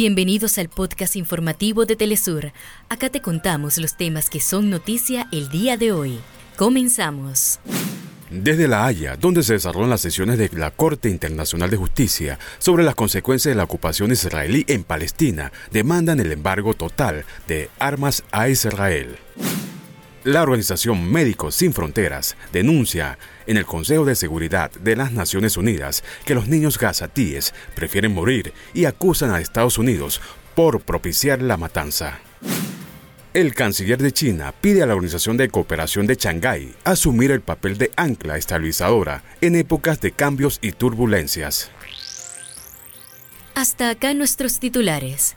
Bienvenidos al podcast informativo de Telesur. Acá te contamos los temas que son noticia el día de hoy. Comenzamos. Desde La Haya, donde se desarrollan las sesiones de la Corte Internacional de Justicia sobre las consecuencias de la ocupación israelí en Palestina, demandan el embargo total de armas a Israel. La organización Médicos Sin Fronteras denuncia en el Consejo de Seguridad de las Naciones Unidas que los niños gazatíes prefieren morir y acusan a Estados Unidos por propiciar la matanza. El canciller de China pide a la Organización de Cooperación de Shanghái asumir el papel de ancla estabilizadora en épocas de cambios y turbulencias. Hasta acá nuestros titulares.